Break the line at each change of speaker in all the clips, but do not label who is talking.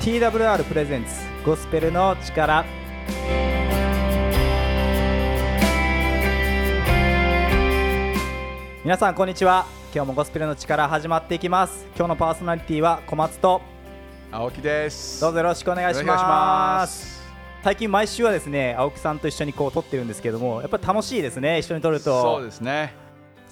TWR プレゼンツゴスペルの力。皆さんこんにちは。今日もゴスペルの力始まっていきます。今日のパーソナリティは小松と。
青木です。
どうぞよろしくお願いしま
す。
最近毎週はですね青木さんと一緒にこう撮ってるんですけどもやっぱり楽しいですね一緒に撮ると。
そうですね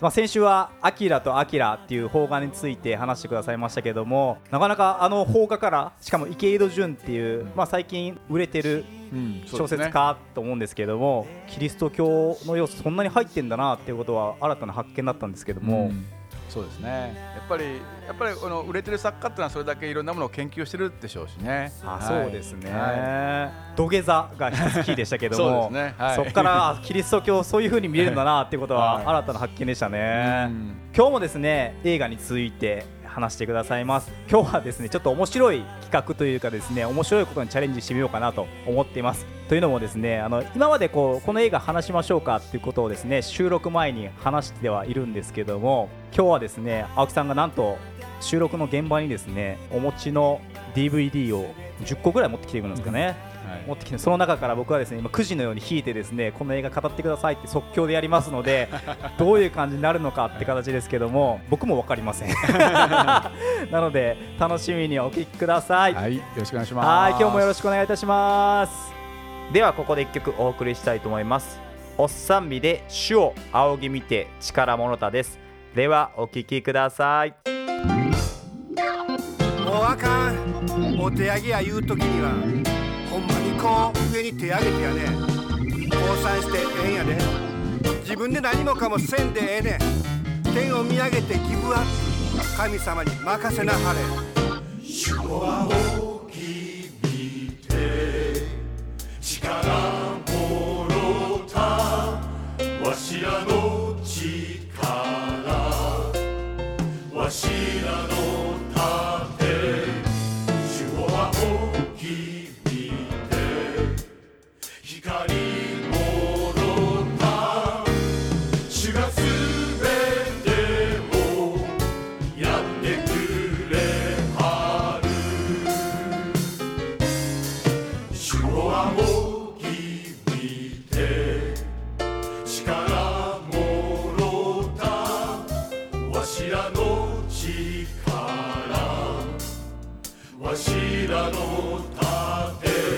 まあ、先週は「アキラとアキラ」っていう邦画について話してくださいましたけどもなかなかあの邦画からしかも池井戸潤っていう、まあ、最近売れてる
うん
小説家と思うんですけども、キリスト教の要素そんなに入ってんだなっていうことは新たな発見だったんですけども、
うんそうですね。やっぱりやっぱりこの売れてる作家っていうのはそれだけいろんなものを研究してるでしょうしね。
あ
はい
そうですね、
は
土下座が一つキーでしたけども
そうですね。はい。
そこからあキリスト教そういう風に見れるんだなっていうことは
はい。
新たな発見でした
い
ね。
うん。
今日もですね映画について話してくださいます。今日はですねちょっと面白い企画というかですね面白いことにチャレンジしてみようかなと思っています。というのもですねあの今までこうこの映画話しましょうかっていうことをですね収録前に話してはいるんですけども今日はですね青木さんがなんと収録の現場にですねお持ちの DVD を10個ぐらい持ってきているんですかね、
はい
持ってきてその中から僕はですね今9時のように引いてですねこの映画語ってくださいって即興でやりますので どういう感じになるのかって形ですけども僕も分かりません。なので楽しみにお聞きください。はい
はいよろしくお願いします。
今日もよろしくお願いいたします。
ではここで一曲お送りしたいと思います。おっさん美で主を仰ぎ見て力もろたです。ではお聴きください。
もうあかん。お手上げや言う時にはほんまにこう上に手上げてやね降参してええんやで。自分で何もかもせんでええねん。天を見上げてギブアップ。神様に任せなはれ。
わ柱の盾。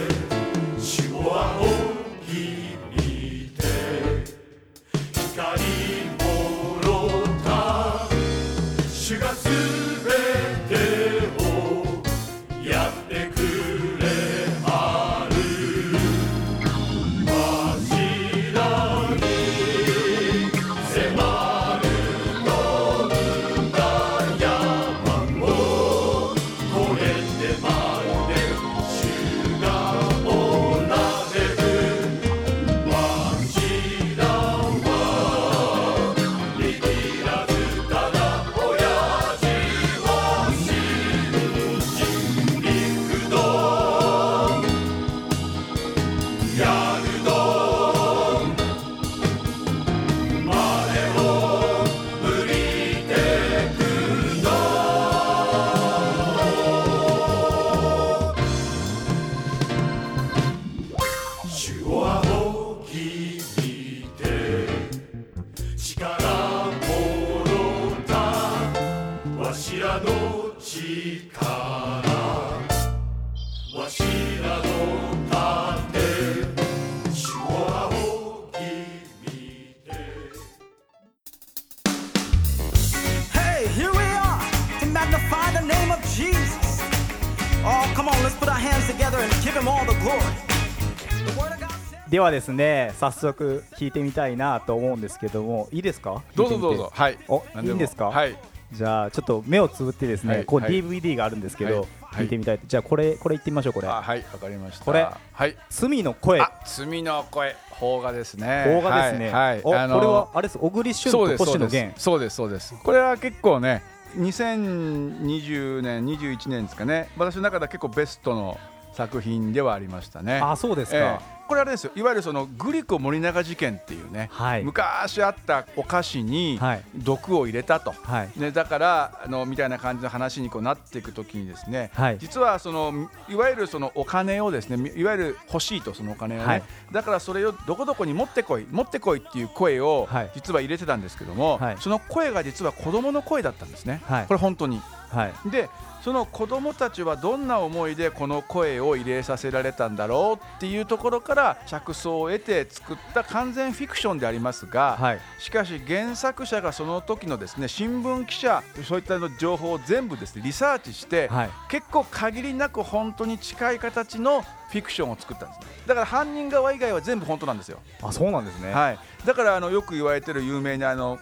では
ですね早速弾いてみたいなと思うんですけどもいいですか？
どうぞどうぞ。はい。
おいいんですか？
はい。
じゃあちょっと目をつぶってですね、こう
はい。はい
DVD があるんですけど、
はい。
弾い。てみたいじゃあこれこれ言ってみましょうこれ。
あはいわかりました。
これ
はい。
罪の声。
あ罪の声。邦画ですね。
邦画ですね、
はい。
これはあれです小栗旬と星野源
そうです。そうですそうです。これは結構ね2020年21年ですかね。私の中では結構ベストの作品ではありましたね。
あそうですか、
ええ。これあれですよ。いわゆるそのグリコ森永事件っていうね、
はい。
昔あったお菓子に
はい。
毒を入れたと、
はい。
ね、だからあのみたいな感じの話にこうなっていくときにですね、
はい。
実はそのいわゆるそのお金をですねいわゆる欲しいとそのお金をね、
はい。
だからそれをどこどこに持ってこい持ってこいっていう声を
はい。
実は入れてたんですけども、
はい。
その声が実は子供の声だったんですね、
はい。
これ本当に。
はい。
でその子供たちはどんな思いでこの声を入れさせられたんだろうっていうところから着想を得て作った完全フィクションでありますが、
はい。
しかし原作者がその時のですね新聞記者そういったの情報を全部ですねリサーチして、
はい。
結構限りなく本当に近い形のフィクションを作ったんです。ねだから犯人側以外は全部本当なんですよ、
あそうなんですね。
はい、だからあのよく言われてる有名なあの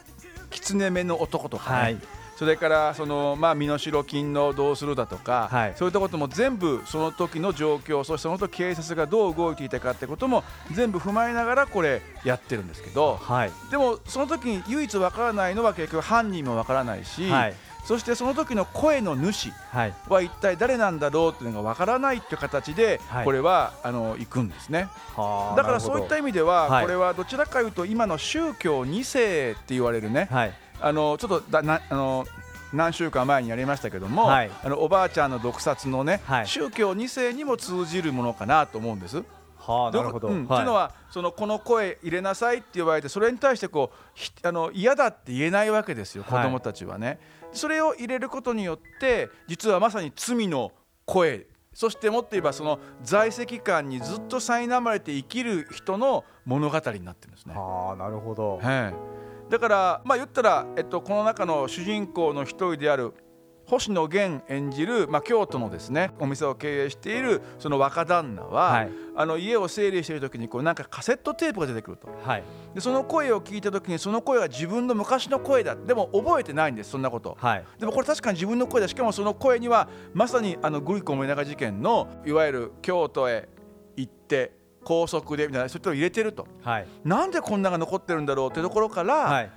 狐目の男とかね、
はい
それからその、まあ、身代金のどうするだとか、
はい。
そういったことも全部その時の状況そしてその時警察がどう動いていたかってことも全部踏まえながらこれやってるんですけど
はい。
でもその時に唯一わからないのは結局犯人もわからないし、
はい。
そしてその時の声の主
は
一体誰なんだろうっていうのがわからないっていう形で、
はい。
これはあの行くんですね。
はあ
だからそういった意味では、
はい。
これはどちらかというと今の宗教2世って言われるね、
はい
あのちょっとだなあの何週間前にやりましたけども、
はい。
あのおばあちゃんの毒殺のね、
はい。
宗教2世にも通じるものかなと思うんです。
はあなるほど、
うん。
はい。
いうのはそのこの声入れなさいって言われてそれに対してこうひあの嫌だって言えないわけですよ子
はい。
供たちはね。それを入れることによって実はまさに罪の声。そしてもっと言えばその在籍感にずっと苛まれて生きる人の物語になってるんですね。
はあなるほど。
はい、だからまあ言ったら、えっと、この中の主人公の一人である星野源演じる、まあ、京都のですねお店を経営しているその若旦那は、
はい。
あの家を整理している時にこうなんかカセットテープが出てくると。
はい。
でその声を聞いた時にその声は自分の昔の声だ。でも覚えてないんですそんなこと。
はい。
でもこれ確かに自分の声だしかもその声にはまさにあのグリコ森永事件のいわゆる京都へ行って高速でみたいなそういったのを入れてると
はい
なんでこんなが残ってるんだろうっていうところから、
はい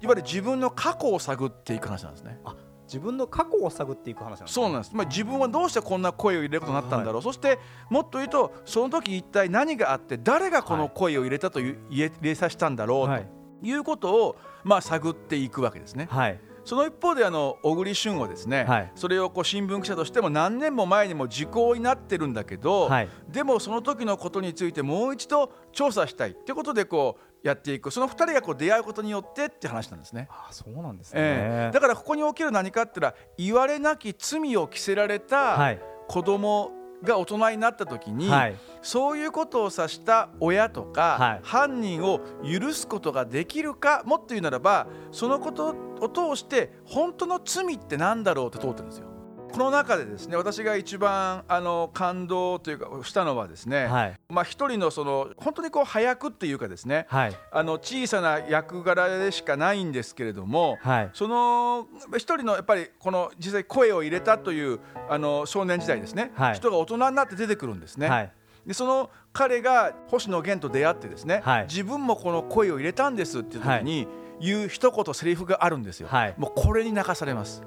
いわゆる自分の過去を探っていく話なんですね。
自分の過去を探っていく話なんです
そうなんです。まあ、自分はどうしてこんな声を入れることになったんだろう。そしてもっと言うとその時一体何があって誰がこの声を入れたという、入れ入れさせたんだろうと、
はい
い、うことをまあ探っていくわけですね。
はい
その一方であの小栗旬はですね、
はい。
それをこう新聞記者としても何年も前にも時効になってるんだけど、
はい。
でもその時のことについてもう一度調査したいってことでこうやっていく。その2人がこう出会うことによってって話なんですね。
あそうなんですね、
ええ。だからここに起きる何かって言ったら言われなき罪を着せられ
は
た
い。
子供が大人になった時に、
はい
そういうことを指した親とか、
はい
犯人を許すことができるかもっと言うならばそのことを通して本当の罪って何だろうって通ってるんですよ。この中でですね私が一番あの感動というかしたのはですね、
はい。
まあ一人のその本当にこう早くっていうかですね
はい。
あの小さな役柄でしかないんですけれども、
はい。
その一人のやっぱりこの実際声を入れたというあの少年時代ですね、
はい。
人が大人になって出てくるんですね。
はい。
でその彼が星野源と出会ってですね、
はい。
自分もこの声を入れたんですっていう時に言う一言セリフがあるんですよ、
はい。
もうこれに泣かされます、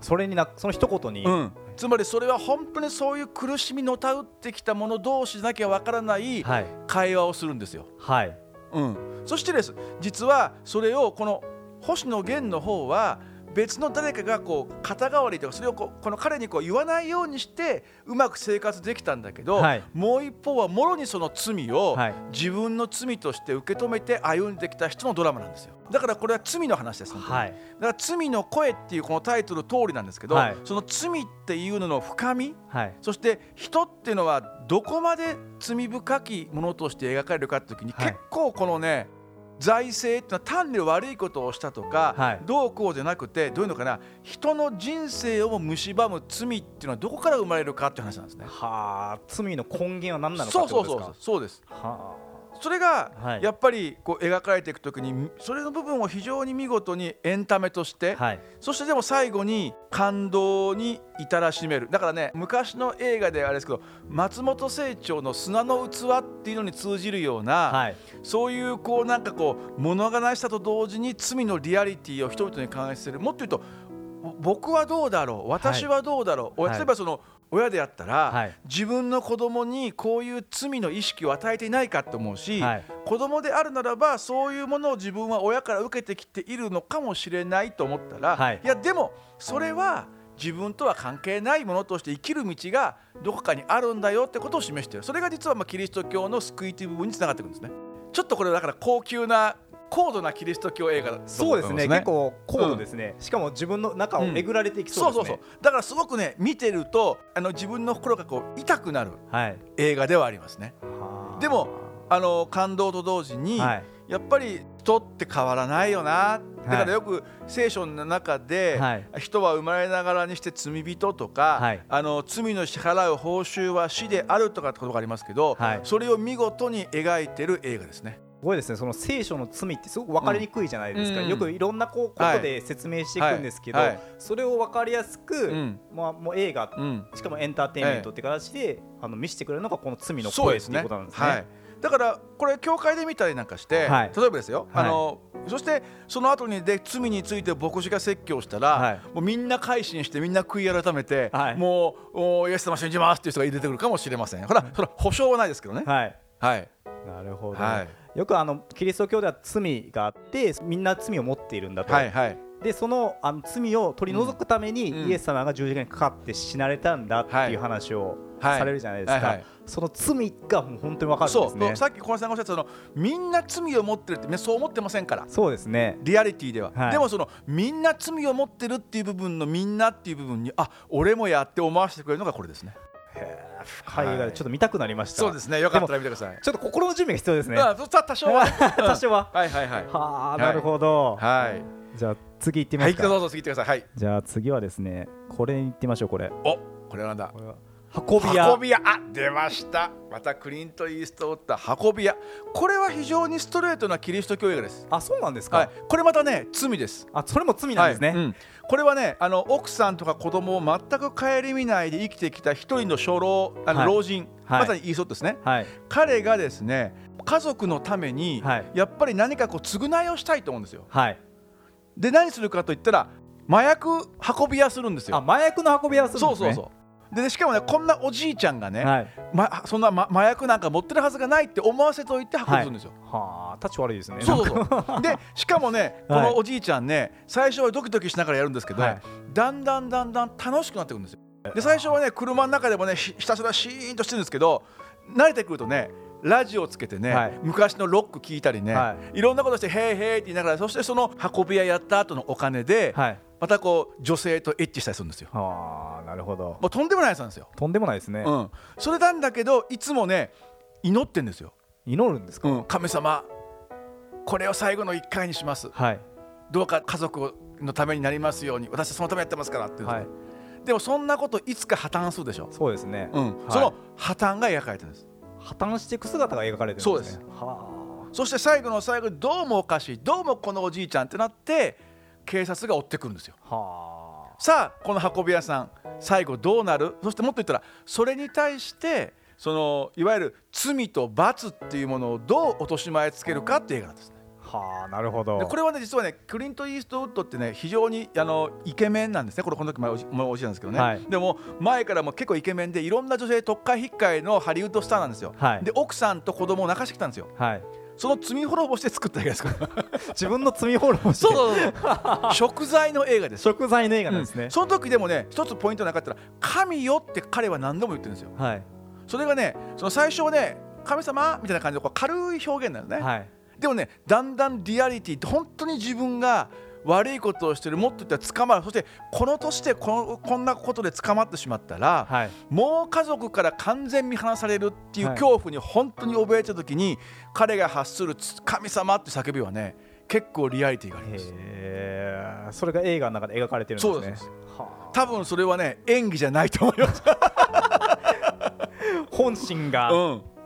それになその一言に、
うん、つまりそれは本当にそういう苦しみのたうってきた者同士なきゃわからない。会話をするんですよ、
はい。
うん、そしてです。実はそれをこの星野源の方は別の誰かがこう肩代わりとかそれをこうこの彼にこう言わないようにしてうまく生活できたんだけど、
はい。
もう一方はもろにその罪を
はい。
自分の罪として受け止めて歩んできた人のドラマなんですよ。だからこれは罪の話です
はい。
だから罪の声っていうこのタイトル通りなんですけど、
はい。
その罪っていうのの深み
はい。
そして人っていうのはどこまで罪深きものとして描かれるかって時に、
はい。
結構このね財政っていうのは単に悪いことをしたとか、
はい。
どうこうじゃなくてどういうのかな人の人生をも蝕む罪っていうのはどこから生まれるかっていう話なんですね。
はあ罪の根源は何なのか
そうそうそうそうです。
は
それが
はい。
やっぱりこう描かれていくときにそれの部分を非常に見事にエンタメとして、
あはい。
そしてでも最後に感動に至らしめる。だからね昔の映画であれですけど松本清張の「砂の器」っていうのに通じるような、
はい。
そういうこうなんかこう物悲しさと同時に罪のリアリティを人々に感じする。もっと言うとぼ僕はどうだろう？私はどうだろう、
はい。
例えばその親であったら、
はい。
自分の子供にこういう罪の意識を与えていないかと思うし、
はい。
子供であるならばそういうものを自分は親から受けてきているのかもしれないと思ったら、
はい。
やでもそれは自分とは関係ないものとして生きる道がどこかにあるんだよってことを示している。それが実はまあキリスト教の救いという部分につながっていくんですね。ちょっとこれだから高級な高度なキリスト教映画だと
そうですね。結構高度ですね、しかも自分の中をえぐられていきそうです。ね、
そうそうそうだ。からすごくね見てるとあの自分の心がこう痛くなる
はい。
映画ではありますね。でもあの感動と同時に、
はい。
やっぱり人って変わらないよな。だからよく聖書の中で、
はい。
人は生まれながらにして罪人とか、
はい。
あの罪の支払う報酬は死であるとかってことがありますけど、
はい。
それを見事に描いてる映画ですね。
すごいですね。その聖書の罪ってすごく分かりにくいじゃないですか、
うん。
よくいろんなこうこ
はい
とで説明していくんですけど、
はい。はい。
それを分かりやすく、
ん。
まあ、もう映画、
うん。
しかもエンターテインメントって形で、あの見せてくれるのがこの罪の声っていうことなんですね。
はい、だからこれ教会で見たりなんかして、
はい。
例えばですよ、
はい。
あのそしてその後にで罪について牧師が説教したら、
はい。
もうみんな改心してみんな悔い改めて、
はい。
もうおイエス様信じますっていう人が出てくるかもしれません。ほらそれは保証はないですけどね
はい。
はい
なるほど、
はい。
よくあのキリスト教では罪があってみんな罪を持っているんだと、
はいはい。
でそのあの罪を取り除くために、
うん。
イエス様が十字架にかかって死なれたんだって
はい。
いう話を
はい。
されるじゃないですか、
はいはい。
その罪がもう本当に分かるん
そう。
ですね
さっき小林さんがおっしゃったそのみんな罪を持ってるってねそう思ってませんから。
そうですね。
リアリティでは、
はい。
でもそのみんな罪を持ってるっていう部分のみんなっていう部分にあ俺もやって思わせてくれるのがこれですね
深い映画でちょっと見たくなりました、
そうですね。よかったら見てください。
ちょっと心の準備が必要ですね。
う多少は。
多少は。
はいはいはい。
はあなるほど、
はい。
じゃあ次行ってみますか、
はいどうぞ次行ってください。はい。
じゃあ次はですねこれに行ってみましょうこれ。
おこれはなんだ？
運び屋。
運び屋。あ出ました。またクリント・イーストウッド運び屋。これは非常にストレートなキリスト教映画です。
あそうなんですか、
はい。これまたね罪です。
あそれも罪なんですね、
はい。うんこれはねあの奥さんとか子供を全く顧みないで生きてきた一人の初老あの
はい。
老人、
はい。
まさにイーソッドですね。
はい。
彼がですね家族のために、
はい。
やっぱり何かこう償いをしたいと思うんですよ。
はい。
で何するかといったら麻薬運び屋するんですよ。
あ麻薬の運び屋するんですね。
そうそうそうでねしかもねこんなおじいちゃんがね、
はい。
ま、そんな、ま、麻薬なんか持ってるはずがないって思わせといて運びするんですよ、
はあタッチ悪いですね。
そうそう。そうでしかもねこ
はい。
のおじいちゃんね最初はドキドキしながらやるんですけど、
はい。
だんだんだんだん楽しくなってくるんですよで最初はね車の中でもねひひたすらシーンとしてるんですけど慣れてくるとねラジオつけてね、
はい。
昔のロック聞いたりね、、
はい。
ろんなことして「へいへい」って言いながらそしてその運び屋やった後のお金で、
はい。
またこう女性とエッチしたりするんですよ。
はあなるほど。
もうとんでもないやつなんですよ、
とんでもないですね、
うん、それなんだけどいつもね祈ってんですよ、
祈るんですか、
うん、神様これを最後の1回にします。
はい。
どうか家族のためになりますように私はそのためやってますからって
はい。
でもそんなこといつか破綻するでしょ、
そうですね、
うん。
はい。
その破綻が描かれてるんです
破綻していく姿が描かれてるんですね。は
そして最後の最後にどうもおかしい。どうもこのおじいちゃんってなって警察が追ってくるんですよ。
あ。は
さあこの運び屋さん最後どうなる？そしてもっと言ったらそれに対してそのいわゆる罪と罰っていうものをどう落とし前つけるかっていう映画なんですね。
あはあなるほど。
でこれはね実はねクリント・イーストウッドってね非常にあのイケメンなんですね。これこの時前おじもうおじなんですけどね、
はい。
でも前からも結構イケメンでいろんな女性特会引っかえのハリウッドスターなんですよ、
はい。
で奥さんと子供を泣かしてきたんですよ。
はい。
その罪滅ぼして作った映画です。か ら
自分の罪滅ぼして。
そうそうそう。食材の映画です。
食材の映画なんですね。
うん、その時でもね一つポイントなかったら「神よ」って彼は何度も言ってるんですよ。
はい。
それがねその最初はね神様みたいな感じでこう軽い表現なんですね、
はい
でもねだんだんリアリティって本当に自分が悪いことをしてるもっと言ったら捕まる。そしてこの年でこのこんなことで捕まってしまったら、
はい。
もう家族から完全見放されるっていう
はい。
恐怖に本当に怯えた時に、彼が発する「神様」って叫びはね結構リアリティがあります。
それが映画の中で描かれてるんですね。
そうです
は
多分それはね演技じゃないと思います、
あ 本心が、
うん、
はあ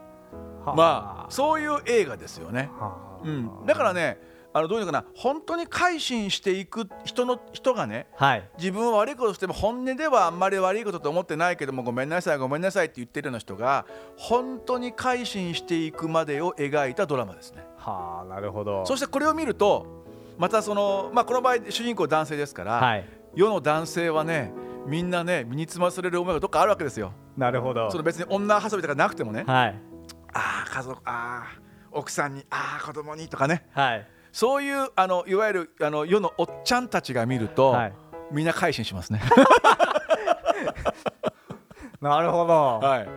まあそういう映画ですよね、
はあ。
うん、だからねあのどういうのかな。本当に改心していく人の人がね
はい。
自分は悪いことしても本音ではあんまり悪いことと思ってないけどもごめんなさいごめんなさいって言ってるような人が本当に改心していくまでを描いたドラマですね。
はあなるほど。
そしてこれを見るとまたそのまあこの場合主人公男性ですから、
はい。
世の男性はねみんなね身につまされる思いがどっかあるわけですよ。
なるほど。
その別に女遊びとかなくてもね。
はい
ああ家族ああ奥さんにああ子供にとかね。
はい。
そういうあのいわゆるあの世のおっちゃんたちが見ると、
はい。
みんな改心しますね。
なるほど、
はい、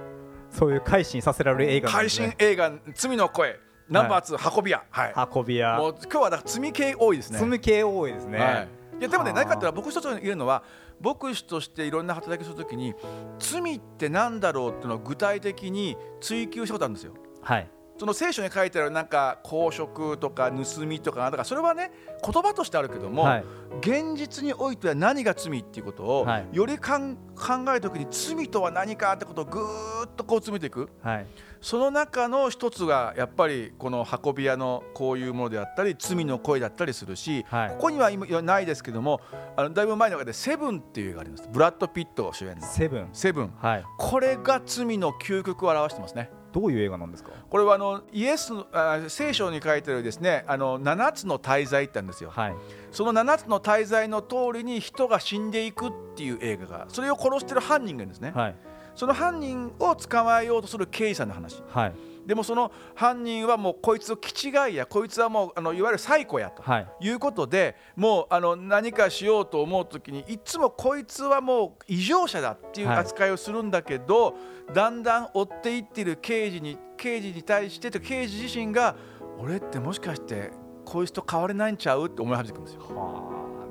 そういう改心させられる映画なん
改心映画「罪の声」ナンバー2、運び屋、はい、
運び屋。
もう今日はだから罪系多いですね。
積む系多いですね、
はい、いやでもね
はあ。
何かって言ったら僕一つ言えるのは牧師としていろんな働きをするときに罪って何だろうっていうのを具体的に追求したことあるんですよ。
はい
その聖書に書いてあるなんか公職とか盗みとかだからそれはね言葉としてあるけども、
はい。
現実においては何が罪っていうことを、
はい。
よりかん考えるときに罪とは何かってことをぐーっとこう詰めていく。
はい。
その中の一つがやっぱりこの運び屋のこういうものであったり罪の声だったりするし、
はい。
ここには今ないですけどもあのだいぶ前の中で「セブンっていう映画があります。ブラッド・ピット主演の。
セブン「
セブン。
はい。
これが罪の究極を表してますね。
どういう映画なんですか？
これはあのイエスのあ聖書に書いてあるですねあの7つの大罪ってあるんですよ。
はい
その7つの大罪の通りに人が死んでいくっていう映画がそれを殺してる犯人がいるんですね。
はい
その犯人を捕まえようとする刑事さんの話。
はい
でもその犯人はもうこいつを気違いやこいつはもうあのいわゆるサイコやと。
はい。
いうことでもうあの何かしようと思う時にいつもこいつはもう異常者だっていう
はい。
扱いをするんだけど、だんだん追っていってる刑事に刑事に対してと刑事自身が俺ってもしかしてこいつと変われないんちゃうって思い始めてくるんですよ。
は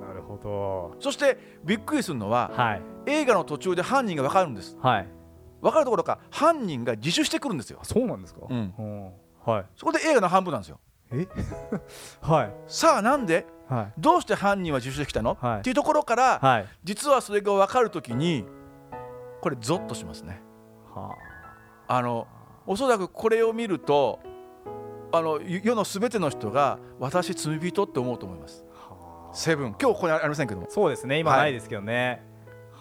あなるほど。
そしてびっくりするのは
はい。
映画の途中で犯人が分かるんです。
はい
分かるところか犯人が自首してくるんですよ。
そうなんですか？
うん。
うんはい。
そこで映画の半分なんですよ。
え？はい。
さあなんで
はい。
どうして犯人は自首してきたの、
はい。
っていうところから、
はい。
実はそれが分かるときにこれゾッとしますね。
は
あ。のおそらくこれを見るとあの世のすべての人が私罪人って思うと思います。
あ。は
セブン。今日ここにありませんけども。
あ、そうですね。今
はい。
ないですけどね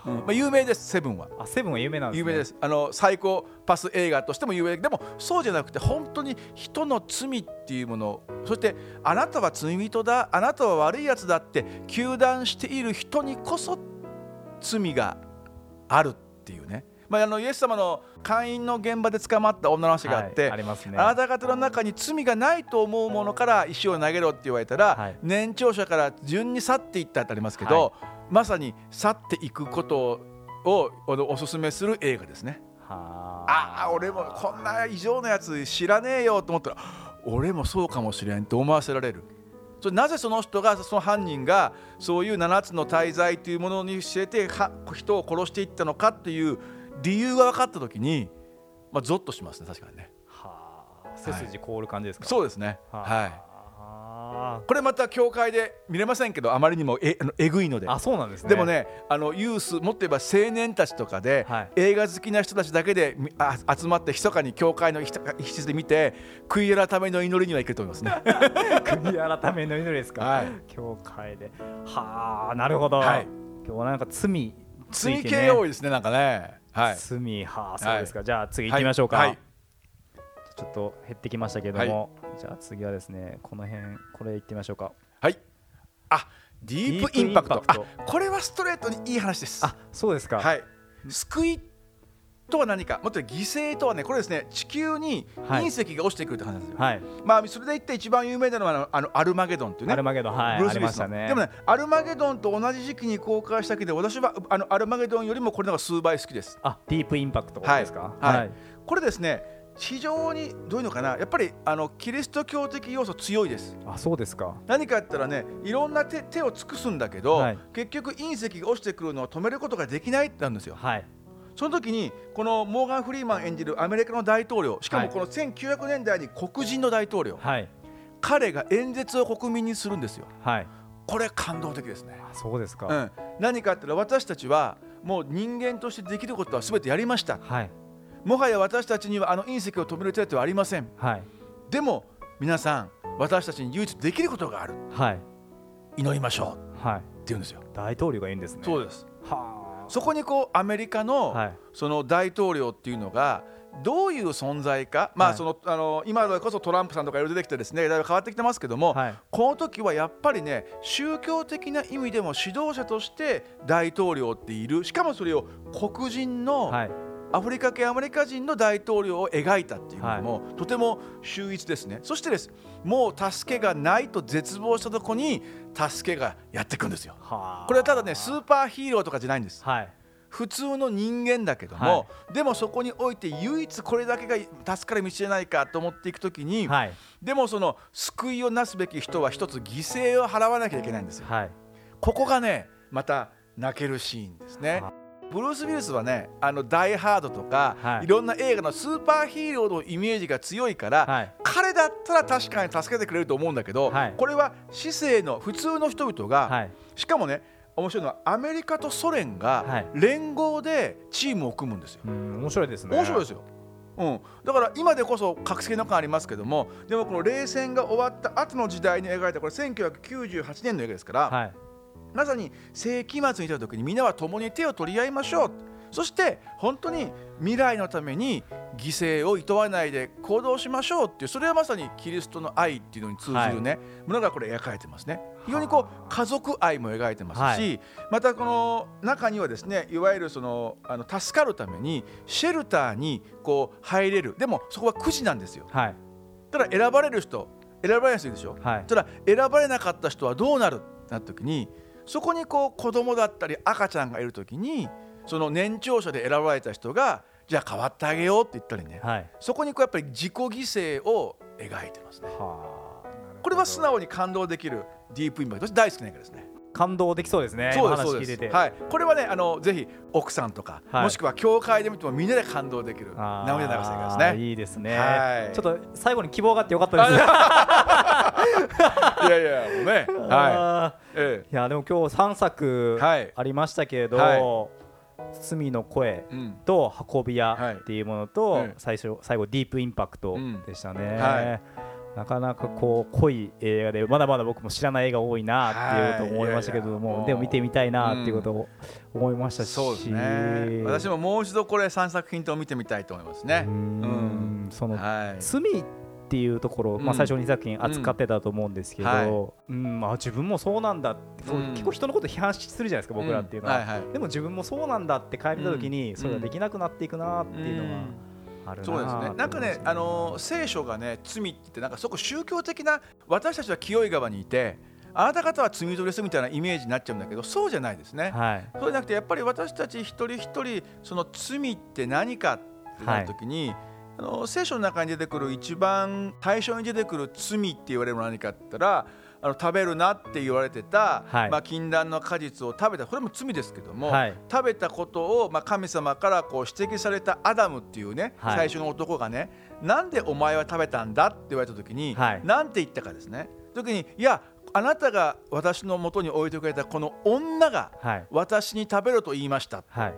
うん。まあ、有名ですセブンは。
あセブンは有名なんですね。
有名です。あのサイコパス映画としても有名。でもそうじゃなくて本当に人の罪っていうもの。をそしてあなたは罪人だ。あなたは悪いやつだって糾弾している人にこそ罪があるっていうね、まあ、あのイエス様の会員の現場で捕まった女の話があって、
はいありますね。
あなた方の中に罪がないと思うものから石を投げろって言われたら、
はい。
年長者から順に去っていったってありますけど、まさに去っていくことをおおすすめする映画ですね。
は
ああ俺もこんな異常なやつ知らねえよと思ったら俺もそうかもしれんと思わせられる。それなぜその人がその犯人がそういう7つの大罪というものに教えては人を殺していったのかっていう理由が分かった時に、まあ、ゾッとしますね確かにね。
はあ背筋凍る感じですか？
そうですね。はい。
は
これまた教会で見れませんけどあまりにもえあのえぐいので。
ああそうなんですね。
でもねあのユースもっと言えば青年たちとかで、
はい。
映画好きな人たちだけでみあ集まって密かに教会の一一室で見て悔い改めの祈りにはいけると思いますね。
悔い改めの祈りですか、
はい。
教会で。はあなるほど、
はい。
今日はなんか罪
罪系多いですねなんかね。はい。
罪はあそうですか、じゃあ次行きましょうか、
はい。はい。
ちょっと減ってきましたけども、じゃあ次はですねこの辺これ行ってみましょうか
はい。あディープインパクト。これはストレートにいい話です。
あそうですか
はい。救いとは何かもっと犠牲とはねこれですね地球に
はい
隕石が落ちてくるって話なんですよ。
はい
まあそれで言って一番有名なのはあのあのアルマゲドンっていうね。
アルマゲドンはいあ
ブルース・ウィリス
りましたね
のでもねアルマゲドンと同じ時期に公開したけど私はあのアルマゲドンよりもこれの方が数倍好きです。
あディープインパクトですか？
はいこれですね非常にどういうのかなやっぱりあのキリスト教的要素強いです。
あそうですか。
何かやったらねいろんな手手を尽くすんだけど、
はい。
結局隕石が落ちてくるのを止めることができないってなるんですよ。
はい。
その時にこのモーガン・フリーマン演じるアメリカの大統領しか
はい。
もこの1900年代に黒人の大統領、
はい。
彼が演説を国民にするんですよ。
はい。
これ感動的ですね。
あそうですか、
うん、何かあったら私たちはもう人間としてできることは全てやりました。
はい
もはや私たちにはあの隕石を止める手当はありません。
はい。
でも皆さん私たちに唯一できることがある。
はい。
祈りましょう。
はい。
って言うんですよ。
大統領がいいんですね。
そうです。
は
そこにこうアメリカの、
はい。
その大統領っていうのがどういう存在か、まあ
はい
そのあの今でこそトランプさんとかいろいろ出てきてですねだいぶ変わってきてますけども、
はい。
この時はやっぱりね宗教的な意味でも指導者として大統領っている。しかもそれを黒人の
はい
アフリカ系アメリカ人の大統領を描いたっていうのも、とても秀逸ですね。そしてですもう助けがないと絶望したとこに助けがやってくんですよ。
はあ。
これはただねスーパーヒーローとかじゃないんです。
はい。
普通の人間だけども、
は
でもそこにおいて唯一これだけが助かる道じゃないかと思っていくときに、
はい。
でもその救いをなすべき人は一つ犠牲を払わなきゃいけないんですよ。
はい。
ここがねまた泣けるシーンですね。
は。
ブルース・ウィルスはね「あのダイ・ハード」とか、
はい。
い、ろんな映画のスーパーヒーローのイメージが強いから、
はい。
彼だったら確かに助けてくれると思うんだけど、
はい。
これは市政の普通の人々が、
はい。
しかもね面白いのはアメリカとソ連
は
が
い。
連合でチームを組むんですよ。
うん面白いですね。
面白いですよ。うん、だから今でこそ覚醒の感ありますけどもでもこの冷戦が終わった後の時代に描いたこれ1998年の映画ですから、
はい
まさに世紀末にいた時にみんなは共に手を取り合いましょう。そして本当に未来のために犠牲をいとわないで行動しましょうっていう。それはまさにキリストの愛っていうのに通じるね、ものがこれ描かれてますね。非常にこう家族愛も描いてますし、
は
またこの中にはですねいわゆるそのあの助かるためにシェルターにこう入れる。でもそこはくじなんですよ。
はい。
ただ選ばれる人選ばれない人いるでしょ。
はい。
ただ選ばれなかった人はどうなる？ってなった時にそこにこう子供だったり赤ちゃんがいる時にその年長者で選ばれた人がじゃあ変わってあげようって言ったりね。
はい。
そこにこうやっぱり自己犠牲を描いてますね。
はあ
これは素直に感動できるディープインパクト。私大好きな映画ですね。
感動できそうですね
そう
今
ですそうです。
話聞いてて。
はい。これはねあのぜひ奥さんとか、
はい。
もしくは教会で見てもみんなで感動できる涙流す映画ですね。
いいですね、
はい。
ちょっと最後に希望があってよかったです
いやいやもうねは
あ
い、え
ーいやでも今日3作
はい。
ありましたけれど、
は
罪の声と運び屋
はい。
っていうものと、
はい
最初最後ディープインパクト
うん。
でしたね、
はい。
なかなかこう濃い映画でまだまだ僕も知らない映画多いなっていうことを思いましたけども、でも見てみたいなっていうことを思いましたし、
そうですね。私ももう一度これ3作品とも見てみたいと思いますね。
うーん。その
はい。
罪っていうところ、まあ、
うん
最初に作品扱ってたと思うんですけど、
うん。
まあ、自分もそうなんだって、結構人のこと批判するじゃないですか僕らっていうのは、でも自分もそうなんだって帰った時に、
うん。
それができなくなっていくなっていうのはあるな
そうですね。なんかね、あのー聖書がね罪ってなんかすごく宗教的な私たちは清い側にいてあなた方は罪人ですみたいなイメージになっちゃうんだけどそうじゃないですね、
はい。
そうじゃなくてやっぱり私たち一人一人その罪って何かってなるときに、あの聖書の中に出てくる一番最初に出てくる罪って言われるのは何かって言ったらあの食べるなって言われてた、
はい。
まあ、禁断の果実を食べた。これも罪ですけども、
はい。
食べたことを、まあ、神様からこう指摘されたアダムっていうね、
はい。
最初の男がねなんでお前は食べたんだって言われた時に、
はい。
なんて言ったかですね。時にいやあなたが私のもとに置いてくれたこの女が
はい。
私に食べろと言いました。
はい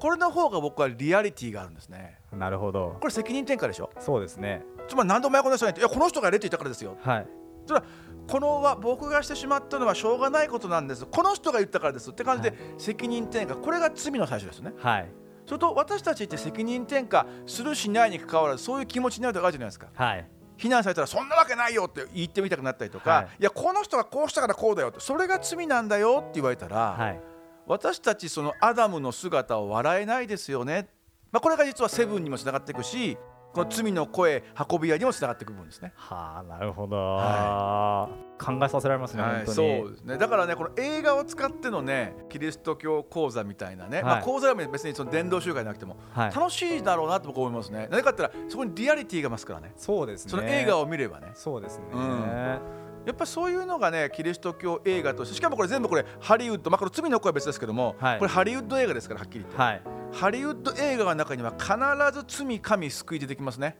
これの方が僕はリアリティがあるんですね。
なるほど。
これ責任転嫁でしょ？
そうですね。
つまり何でお前この人にっていやこの人がやれって言ったからですよ。
はい。
それはこのは僕がしてしまったのはしょうがないことなんです。この人が言ったからです。って感じで責任転嫁。これが罪の最初ですね。
はい。
それと私たちって責任転嫁するしないにかかわらずそういう気持ちになるとかあるじゃないですか。
はい
非難されたらそんなわけないよって言ってみたくなったりとか、
はい
い、やこの人がこうしたからこうだよってそれが罪なんだよって言われたら、
はい
私たちそのアダムの姿を笑えないですよね、まあ、これが実はセブンにもつながっていくしこの罪の声運び屋にもつながっていく部分ですね。
はあなるほど、
は
考えさせられますね、
はい、
本当
そ
に
うですね。だからねこの映画を使ってのねキリスト教講座みたいなね、まあ、
はい
講座は別にその伝道集会じゃなくても
はい。
楽しいだろうなと僕は思いますね。なぜかって言ったらそこにリアリティが増すからね。
そうですね。
その映画を見ればね。
そうですね、
うんやっぱりそういうのがねキリスト教映画としてしかもこれ全部これハリウッドまあこれ罪の声は別ですけども、
はい。
これハリウッド映画ですからはっきり言って、
はい。
ハリウッド映画の中には必ず罪神救い出てきますね。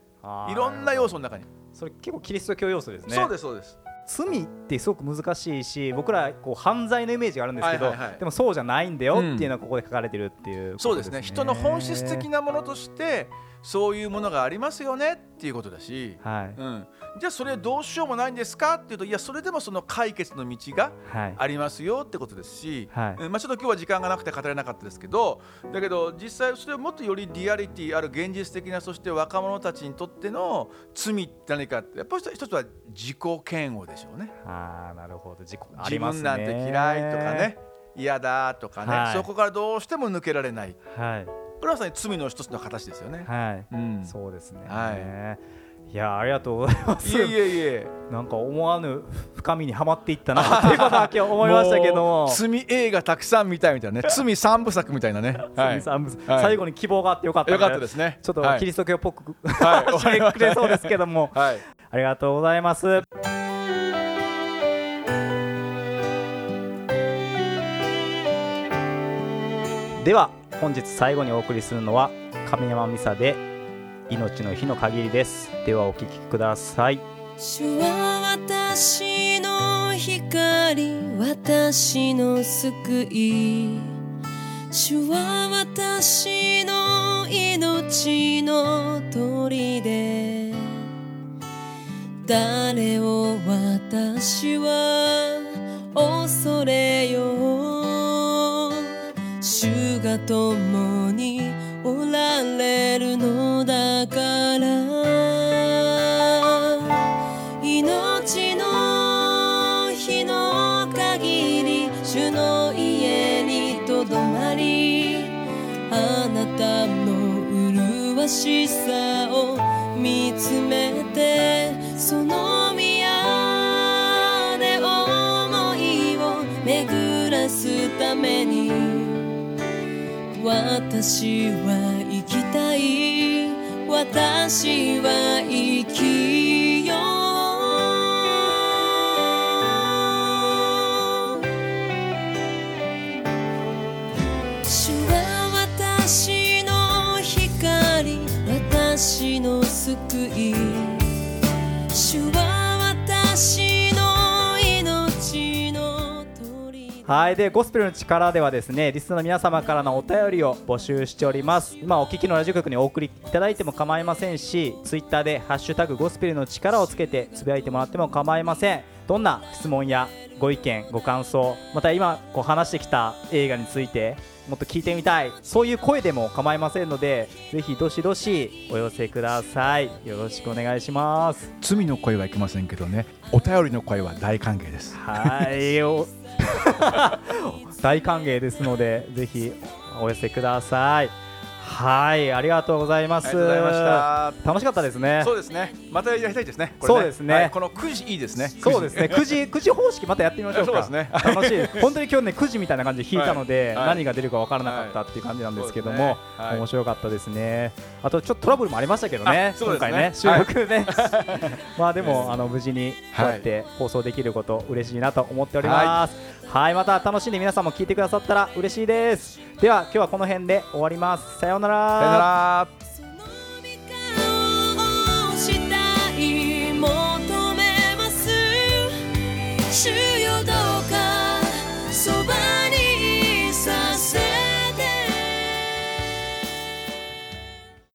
いろんな要素の中に、
それ結構キリスト教要素ですね。
そうですそうです。
罪ってすごく難しいし僕らこう犯罪のイメージがあるんですけど、でもそうじゃないんだよ
うん
っていうのはここで書かれてるっていうこと
そうですね。人の本質的なものとしてそういうものがありますよねっていうことだし、
はい。
うん、じゃあそれどうしようもないんですかっていうといやそれでもその解決の道が
はい。
ありますよってことですし、
はい。
うん。まあ、ちょっと今日は時間がなくて語れなかったですけどだけど実際それをもっとよりリアリティある現実的なそして若者たちにとっての罪って何かってやっぱり一つは自己嫌悪でしょうね。
ああなるほど。自己あ
自
りますね。
分なんて嫌いとかね。嫌だとかね、
はい。
そこからどうしても抜けられない。
はい
これはまさに罪の一つの形ですよね。
はい、
うん。
そうですね、、
はい。
やありがとうございます。
いえいえいえ。
なんか思わぬ深みにはまっていったな っていうことは今日思いましたけども。
う罪映画たくさん見たいみたいなね。罪三部作みたいなね、はい、
さん
はい。
最後に希望があってよかった
よかったですね。
ちょっと
はい。
キリスト教っぽく、
はい
してくれそうですけども。
はい。
ありがとうございます。では本日最後にお送りするのは神山美沙で命の日の限りです。ではお聞きください。
主は私の光私の救い。主は私の命の砦。誰を私は恐れよう。が共におられるのだから。命の日の限り主の家にとどまりあなたの麗しさを見つめてその宮で思いを巡らすために私は生きたい。私は生きよう。主は私の光。私の救い。は
い。でゴスペルの力ではですねリスナーの皆様からのお便りを募集しております。今お聞きのラジオ局にお送りいただいても構いませんしツイッターで「ハッシュタグゴスペルの力」をつけてつぶやいてもらっても構いません。どんな質問やご意見ご感想また今こう話してきた映画についてもっと聞いてみたいそういう声でも構いませんのでぜひどしどしお寄せください。よろしくお願いします。
罪の声はいけませんけどね。お便りの声は大歓迎です。
はい。お 大歓迎ですのでぜひお寄せください。はいありがとうございます。楽しかったですね。
そうですね。またやりたいですねこれ
そうですね。
はいこの9時いいですね。
そうですね。9時9時方式またやってみましょうか。
そうですね。
楽しい。本当に今日ね9時みたいな感じで弾いたので、
はい。はい。
何が出るか分からなかったっていう感じなんですけども、
はい。ねはい。
面白かったですね。あとちょっとトラブルもありましたけどね。
あそうですね。
今回ね収録ね、まあでもあの無事にこうやって放送できること嬉しいなと思っておりますはいまた楽しんで皆さんも聞いてくださったら嬉しいです。では今日はこの辺で終わります。さようなら。
さようなら。したい求めます